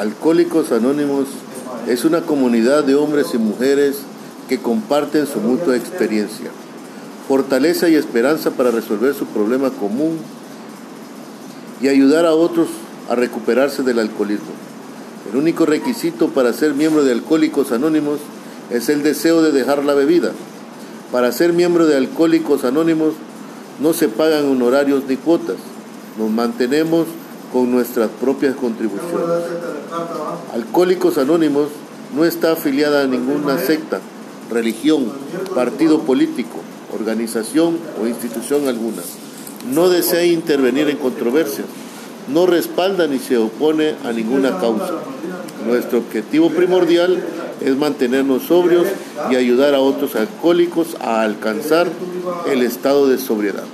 Alcohólicos Anónimos es una comunidad de hombres y mujeres que comparten su mutua experiencia, fortaleza y esperanza para resolver su problema común y ayudar a otros a recuperarse del alcoholismo. El único requisito para ser miembro de Alcohólicos Anónimos es el deseo de dejar la bebida. Para ser miembro de Alcohólicos Anónimos no se pagan honorarios ni cuotas. Nos mantenemos con nuestras propias contribuciones. Alcohólicos Anónimos no está afiliada a ninguna secta, religión, partido político, organización o institución alguna. No desea intervenir en controversias, no respalda ni se opone a ninguna causa. Nuestro objetivo primordial es mantenernos sobrios y ayudar a otros alcohólicos a alcanzar el estado de sobriedad.